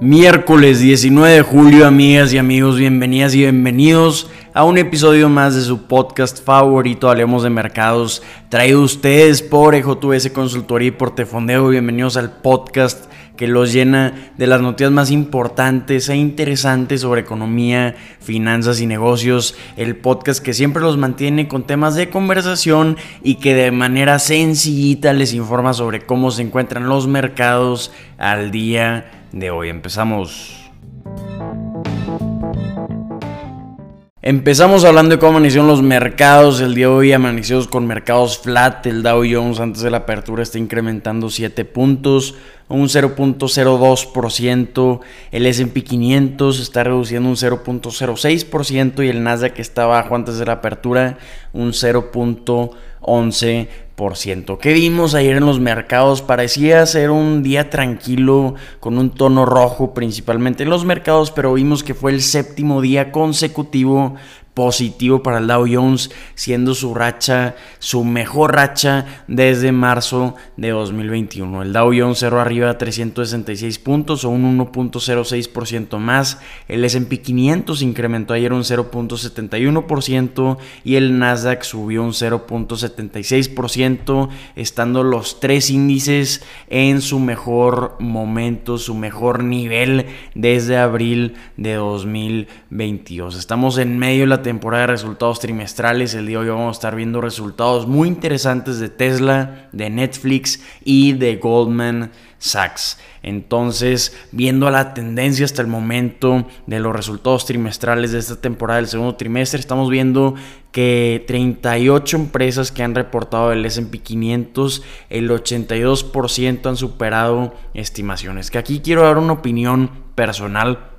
Miércoles 19 de julio, amigas y amigos, bienvenidas y bienvenidos a un episodio más de su podcast favorito, Hablemos de Mercados, traído ustedes por EJTVS Consultoría y Portefondeo. Bienvenidos al podcast que los llena de las noticias más importantes e interesantes sobre economía, finanzas y negocios. El podcast que siempre los mantiene con temas de conversación y que de manera sencillita les informa sobre cómo se encuentran los mercados al día de hoy. Empezamos. Empezamos hablando de cómo amanecieron los mercados. El día de hoy amanecimos con mercados flat. El Dow Jones antes de la apertura está incrementando 7 puntos, un 0.02%. El SP 500 está reduciendo un 0.06% y el Nasdaq está bajo antes de la apertura un 0.11%. ¿Qué vimos ayer en los mercados? Parecía ser un día tranquilo con un tono rojo principalmente en los mercados, pero vimos que fue el séptimo día consecutivo positivo para el Dow Jones, siendo su racha, su mejor racha desde marzo de 2021. El Dow Jones cerró arriba a 366 puntos o un 1.06% más. El S&P 500 incrementó ayer un 0.71% y el Nasdaq subió un 0.76%, estando los tres índices en su mejor momento, su mejor nivel desde abril de 2022. Estamos en medio de la temporada de resultados trimestrales. El día de hoy vamos a estar viendo resultados muy interesantes de Tesla, de Netflix y de Goldman Sachs. Entonces, viendo la tendencia hasta el momento de los resultados trimestrales de esta temporada del segundo trimestre, estamos viendo que 38 empresas que han reportado el S&P 500, el 82% han superado estimaciones. Que aquí quiero dar una opinión personal,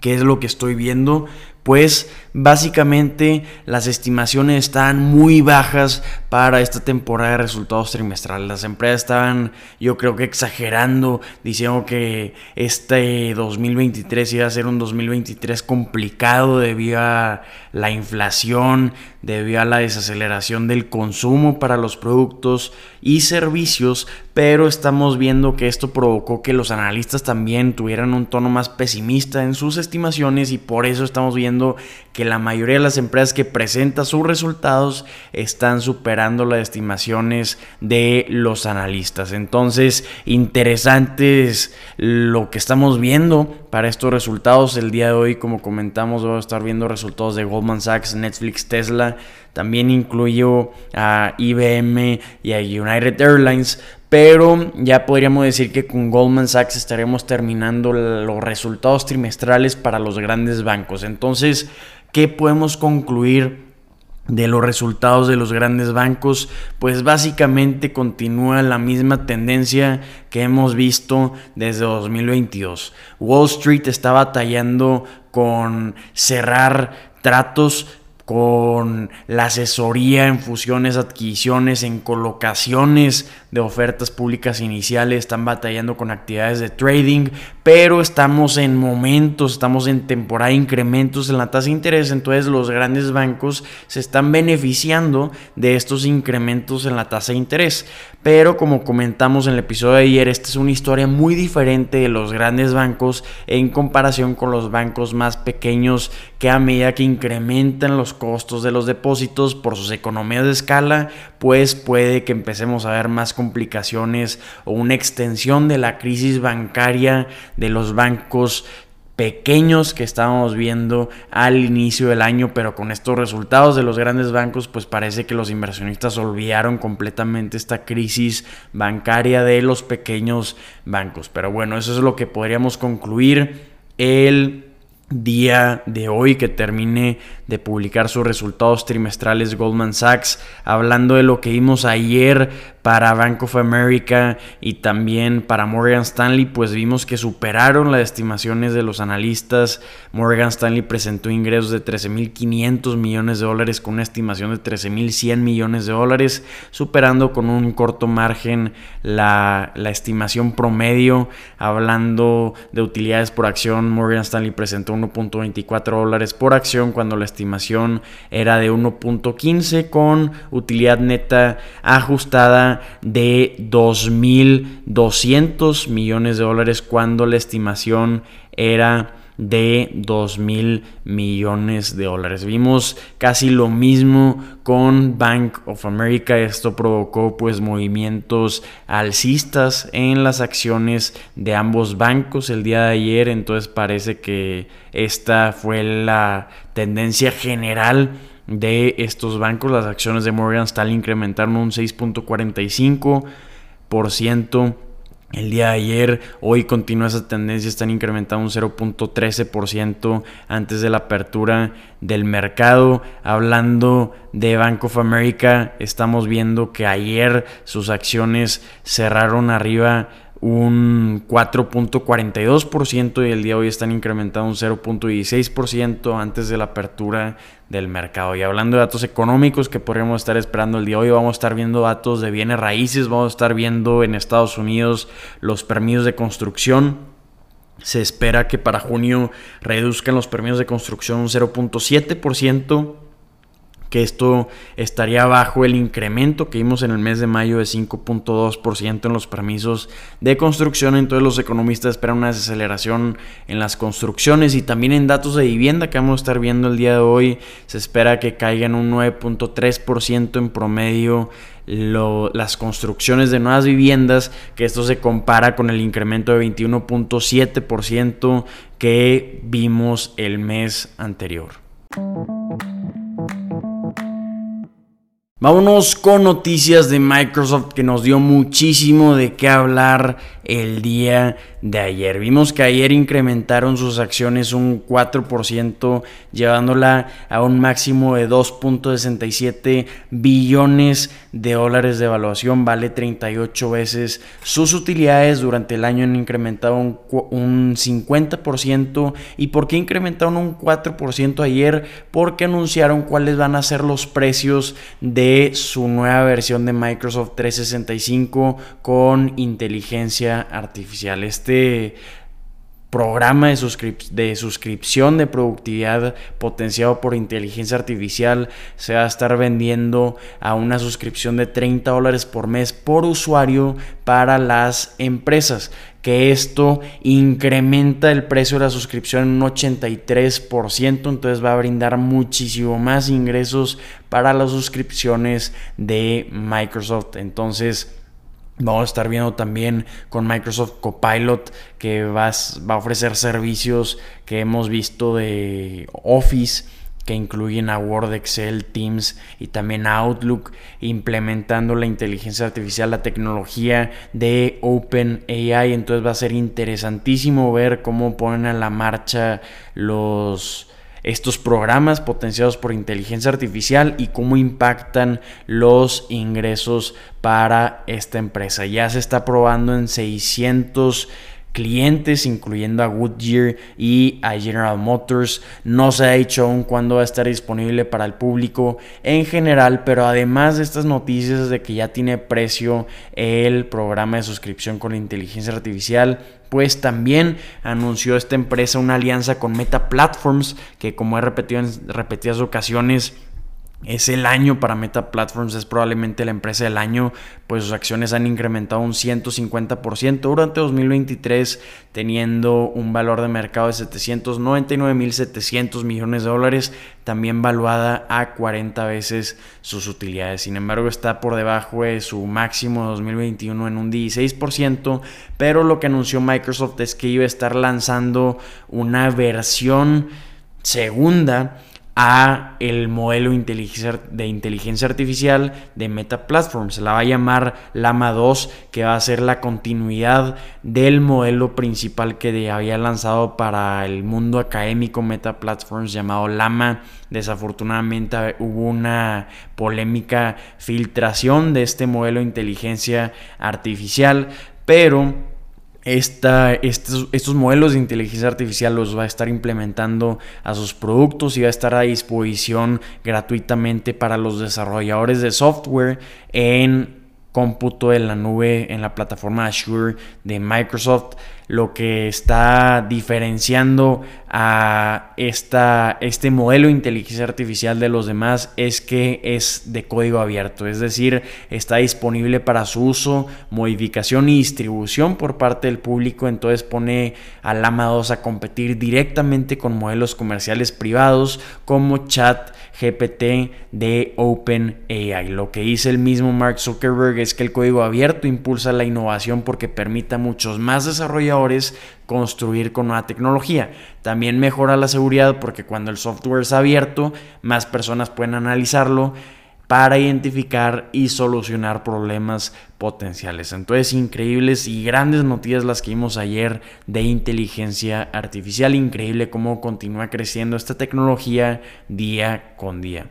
qué es lo que estoy viendo pues básicamente las estimaciones estaban muy bajas para esta temporada de resultados trimestrales. Las empresas estaban, yo creo que exagerando, diciendo que este 2023 iba a ser un 2023 complicado debido a la inflación, debido a la desaceleración del consumo para los productos y servicios, pero estamos viendo que esto provocó que los analistas también tuvieran un tono más pesimista en sus estimaciones y por eso estamos viendo que la mayoría de las empresas que presentan sus resultados están superando las estimaciones de los analistas. Entonces, interesante es lo que estamos viendo para estos resultados. El día de hoy, como comentamos, vamos a estar viendo resultados de Goldman Sachs, Netflix, Tesla. También incluyo a IBM y a United Airlines pero ya podríamos decir que con Goldman Sachs estaremos terminando los resultados trimestrales para los grandes bancos. Entonces, ¿qué podemos concluir? de los resultados de los grandes bancos, pues básicamente continúa la misma tendencia que hemos visto desde 2022. Wall Street está batallando con cerrar tratos con la asesoría en fusiones, adquisiciones, en colocaciones de ofertas públicas iniciales, están batallando con actividades de trading, pero estamos en momentos, estamos en temporada de incrementos en la tasa de interés, entonces los grandes bancos se están beneficiando de estos incrementos en la tasa de interés. Pero como comentamos en el episodio de ayer, esta es una historia muy diferente de los grandes bancos en comparación con los bancos más pequeños que a medida que incrementan los costos de los depósitos por sus economías de escala, pues puede que empecemos a ver más complicaciones o una extensión de la crisis bancaria de los bancos pequeños que estábamos viendo al inicio del año, pero con estos resultados de los grandes bancos, pues parece que los inversionistas olvidaron completamente esta crisis bancaria de los pequeños bancos. Pero bueno, eso es lo que podríamos concluir el día de hoy que termine de publicar sus resultados trimestrales Goldman Sachs, hablando de lo que vimos ayer para Bank of America y también para Morgan Stanley, pues vimos que superaron las estimaciones de los analistas. Morgan Stanley presentó ingresos de 13.500 millones de dólares con una estimación de 13.100 millones de dólares, superando con un corto margen la, la estimación promedio. Hablando de utilidades por acción, Morgan Stanley presentó 1.24 dólares por acción cuando la estimación estimación era de 1.15 con utilidad neta ajustada de 2.200 millones de dólares cuando la estimación era de 2 mil millones de dólares. Vimos casi lo mismo con Bank of America. Esto provocó pues movimientos alcistas en las acciones de ambos bancos el día de ayer. Entonces parece que esta fue la tendencia general de estos bancos. Las acciones de Morgan Stanley incrementaron un 6.45% el día de ayer, hoy continúa esa tendencia, están incrementando un 0.13% antes de la apertura del mercado. Hablando de Bank of America, estamos viendo que ayer sus acciones cerraron arriba un 4.42% y el día de hoy están incrementando un 0.16% antes de la apertura del mercado. Y hablando de datos económicos que podríamos estar esperando el día de hoy, vamos a estar viendo datos de bienes raíces, vamos a estar viendo en Estados Unidos los permisos de construcción. Se espera que para junio reduzcan los permisos de construcción un 0.7% que esto estaría bajo el incremento que vimos en el mes de mayo de 5.2% en los permisos de construcción. Entonces los economistas esperan una desaceleración en las construcciones y también en datos de vivienda que vamos a estar viendo el día de hoy. Se espera que caigan un 9.3% en promedio las construcciones de nuevas viviendas, que esto se compara con el incremento de 21.7% que vimos el mes anterior. Vámonos con noticias de Microsoft que nos dio muchísimo de qué hablar el día de ayer. Vimos que ayer incrementaron sus acciones un 4%, llevándola a un máximo de 2.67 billones de dólares de evaluación. Vale 38 veces sus utilidades. Durante el año han incrementado un, un 50%. ¿Y por qué incrementaron un 4% ayer? Porque anunciaron cuáles van a ser los precios de su nueva versión de Microsoft 365 con inteligencia artificial. Este programa de, de, suscripción de productividad potenciado por inteligencia artificial se va a estar vendiendo a una suscripción de 30 dólares por mes por usuario para las empresas que esto incrementa el precio de la suscripción en un 83%, entonces va a brindar muchísimo más ingresos para las suscripciones de Microsoft. Entonces, Vamos a estar viendo también con Microsoft Copilot que va, va a ofrecer servicios que hemos visto de Office que incluyen a Word, Excel, Teams y también Outlook, implementando la inteligencia artificial, la tecnología de OpenAI. Entonces va a ser interesantísimo ver cómo ponen a la marcha los estos programas potenciados por inteligencia artificial y cómo impactan los ingresos para esta empresa. Ya se está probando en 600 clientes, incluyendo a Goodyear y a General Motors. No se ha dicho aún cuándo va a estar disponible para el público en general, pero además de estas noticias de que ya tiene precio el programa de suscripción con inteligencia artificial, pues también anunció esta empresa una alianza con Meta Platforms, que como he repetido en repetidas ocasiones, es el año para Meta Platforms, es probablemente la empresa del año, pues sus acciones han incrementado un 150% durante 2023, teniendo un valor de mercado de 799.700 millones de dólares, también valuada a 40 veces sus utilidades. Sin embargo, está por debajo de su máximo de 2021 en un 16%, pero lo que anunció Microsoft es que iba a estar lanzando una versión segunda a el modelo de inteligencia artificial de Meta Platforms. Se la va a llamar Lama 2, que va a ser la continuidad del modelo principal que había lanzado para el mundo académico Meta Platforms llamado Lama. Desafortunadamente hubo una polémica filtración de este modelo de inteligencia artificial, pero estos, estos, modelos de inteligencia artificial los va a estar implementando a sus productos y va a estar a disposición gratuitamente para los desarrolladores de software en cómputo en la nube en la plataforma Azure de Microsoft. Lo que está diferenciando a esta, este modelo de inteligencia artificial de los demás es que es de código abierto, es decir, está disponible para su uso, modificación y distribución por parte del público, entonces pone a Lama 2 a competir directamente con modelos comerciales privados como Chat GPT de OpenAI. Lo que dice el mismo Mark Zuckerberg es que el código abierto impulsa la innovación porque permite a muchos más desarrolladores construir con nueva tecnología. También mejora la seguridad porque cuando el software es abierto, más personas pueden analizarlo para identificar y solucionar problemas potenciales. Entonces, increíbles y grandes noticias las que vimos ayer de inteligencia artificial. Increíble cómo continúa creciendo esta tecnología día con día.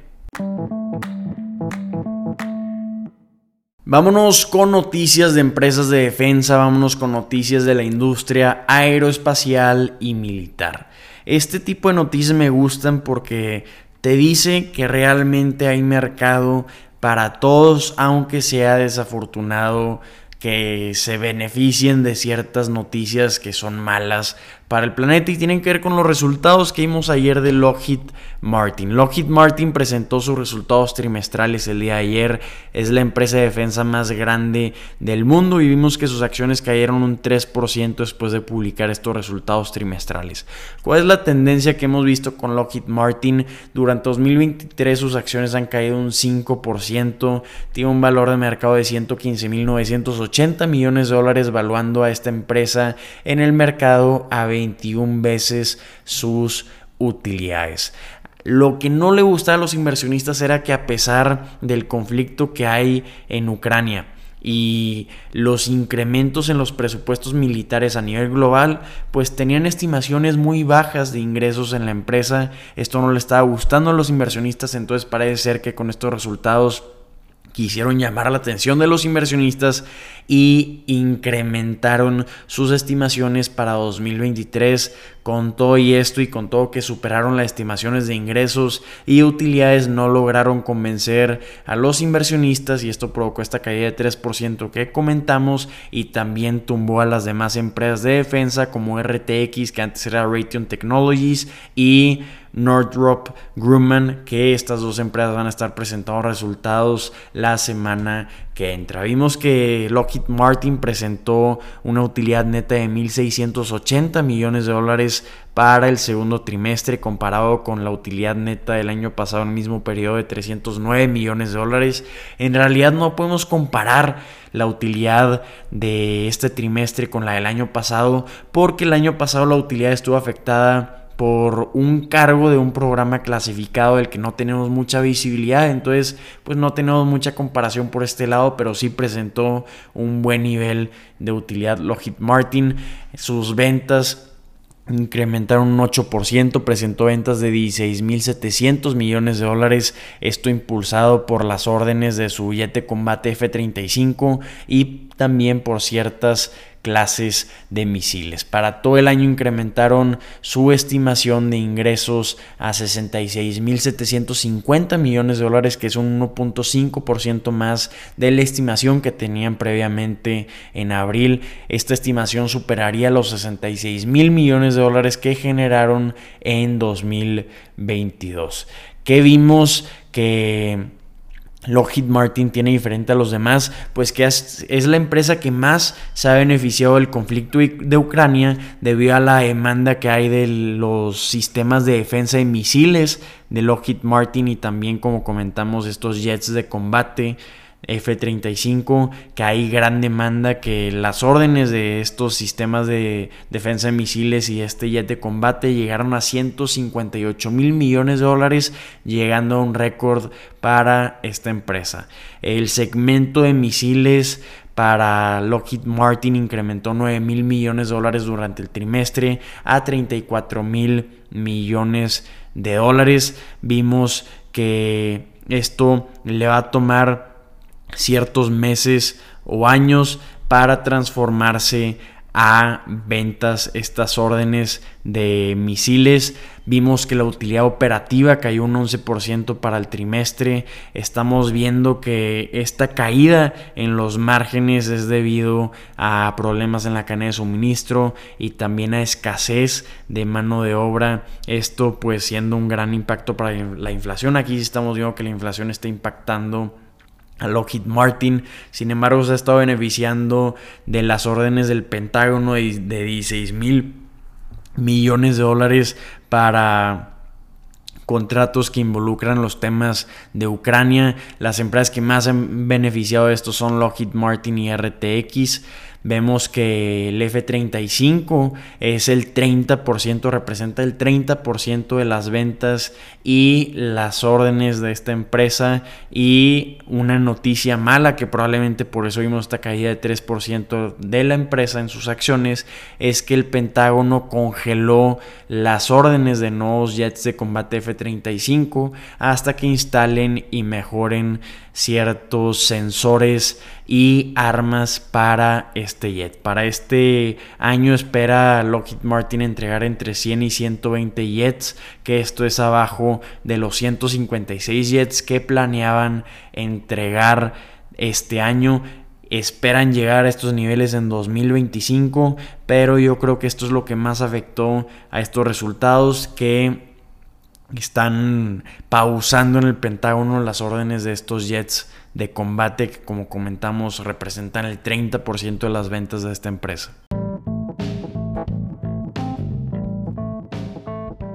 Vámonos con noticias de empresas de defensa, vámonos con noticias de la industria aeroespacial y militar. Este tipo de noticias me gustan porque te dice que realmente hay mercado para todos, aunque sea desafortunado que se beneficien de ciertas noticias que son malas para el planeta y tienen que ver con los resultados que vimos ayer de Lockheed Martin. Lockheed Martin presentó sus resultados trimestrales el día de ayer, es la empresa de defensa más grande del mundo y vimos que sus acciones cayeron un 3% después de publicar estos resultados trimestrales. ¿Cuál es la tendencia que hemos visto con Lockheed Martin? Durante 2023 sus acciones han caído un 5%, tiene un valor de mercado de 115.980 millones de dólares valuando a esta empresa en el mercado a 21 veces sus utilidades. Lo que no le gustaba a los inversionistas era que a pesar del conflicto que hay en Ucrania y los incrementos en los presupuestos militares a nivel global, pues tenían estimaciones muy bajas de ingresos en la empresa. Esto no le estaba gustando a los inversionistas, entonces parece ser que con estos resultados quisieron llamar la atención de los inversionistas y incrementaron sus estimaciones para 2023 con todo y esto y con todo que superaron las estimaciones de ingresos y utilidades no lograron convencer a los inversionistas y esto provocó esta caída de 3% que comentamos y también tumbó a las demás empresas de defensa como RTX que antes era Raytheon Technologies y Northrop Grumman, que estas dos empresas van a estar presentando resultados la semana que entra. Vimos que Lockheed Martin presentó una utilidad neta de 1.680 millones de dólares para el segundo trimestre comparado con la utilidad neta del año pasado en el mismo periodo de 309 millones de dólares. En realidad no podemos comparar la utilidad de este trimestre con la del año pasado porque el año pasado la utilidad estuvo afectada por un cargo de un programa clasificado del que no tenemos mucha visibilidad, entonces pues no tenemos mucha comparación por este lado, pero sí presentó un buen nivel de utilidad Lockheed Martin, sus ventas incrementaron un 8%, presentó ventas de 16.700 millones de dólares, esto impulsado por las órdenes de su billete combate F-35 y también por ciertas clases de misiles. Para todo el año incrementaron su estimación de ingresos a 66.750 millones de dólares, que es un 1.5% más de la estimación que tenían previamente en abril. Esta estimación superaría los 66 mil millones de dólares que generaron en 2022. Que vimos que Lockheed Martin tiene diferente a los demás, pues que es, la empresa que más se ha beneficiado del conflicto de Ucrania debido a la demanda que hay de los sistemas de defensa de misiles de Lockheed Martin y también como comentamos estos jets de combate F-35, que hay gran demanda, que las órdenes de estos sistemas de defensa de misiles y este jet de combate llegaron a 158 mil millones de dólares, llegando a un récord para esta empresa. El segmento de misiles para Lockheed Martin incrementó 9 mil millones de dólares durante el trimestre a 34 mil millones de dólares. Vimos que esto le va a tomar ciertos meses o años para transformarse a ventas estas órdenes de misiles. Vimos que la utilidad operativa cayó un 11% para el trimestre. Estamos viendo que esta caída en los márgenes es debido a problemas en la cadena de suministro y también a escasez de mano de obra. Esto pues siendo un gran impacto para la inflación. Aquí estamos viendo que la inflación está impactando Lockheed Martin. Sin embargo, se ha estado beneficiando de las órdenes del Pentágono de, 16 mil millones de dólares para contratos que involucran los temas de Ucrania. Las empresas que más han beneficiado de esto son Lockheed Martin y RTX. Vemos que el F35 es el 30%, representa el 30% de las ventas y las órdenes de esta empresa. Y una noticia mala, que probablemente por eso vimos esta caída de 3% de la empresa en sus acciones, es que el Pentágono congeló las órdenes de nuevos jets de combate F35 hasta que instalen y mejoren ciertos sensores y armas para este jet. Para este año espera Lockheed Martin entregar entre 100 y 120 jets, que esto es abajo de los 156 jets que planeaban entregar este año. Esperan llegar a estos niveles en 2025, pero yo creo que esto es lo que más afectó a estos resultados que están pausando en el Pentágono las órdenes de estos jets de combate que como comentamos representan el 30% de las ventas de esta empresa.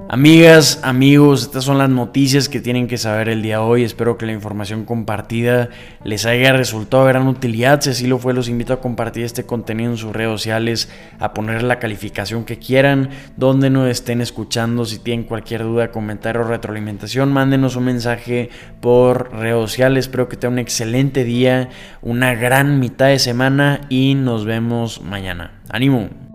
Amigas, amigos, estas son las noticias que tienen que saber el día de hoy. Espero que la información compartida les haya resultado de gran utilidad. Si así lo fue, los invito a compartir este contenido en sus redes sociales, a poner la calificación que quieran, donde nos estén escuchando. Si tienen cualquier duda, comentario o retroalimentación, mándenos un mensaje por redes sociales. Espero que tengan un excelente día, una gran mitad de semana y nos vemos mañana. ¡Ánimo!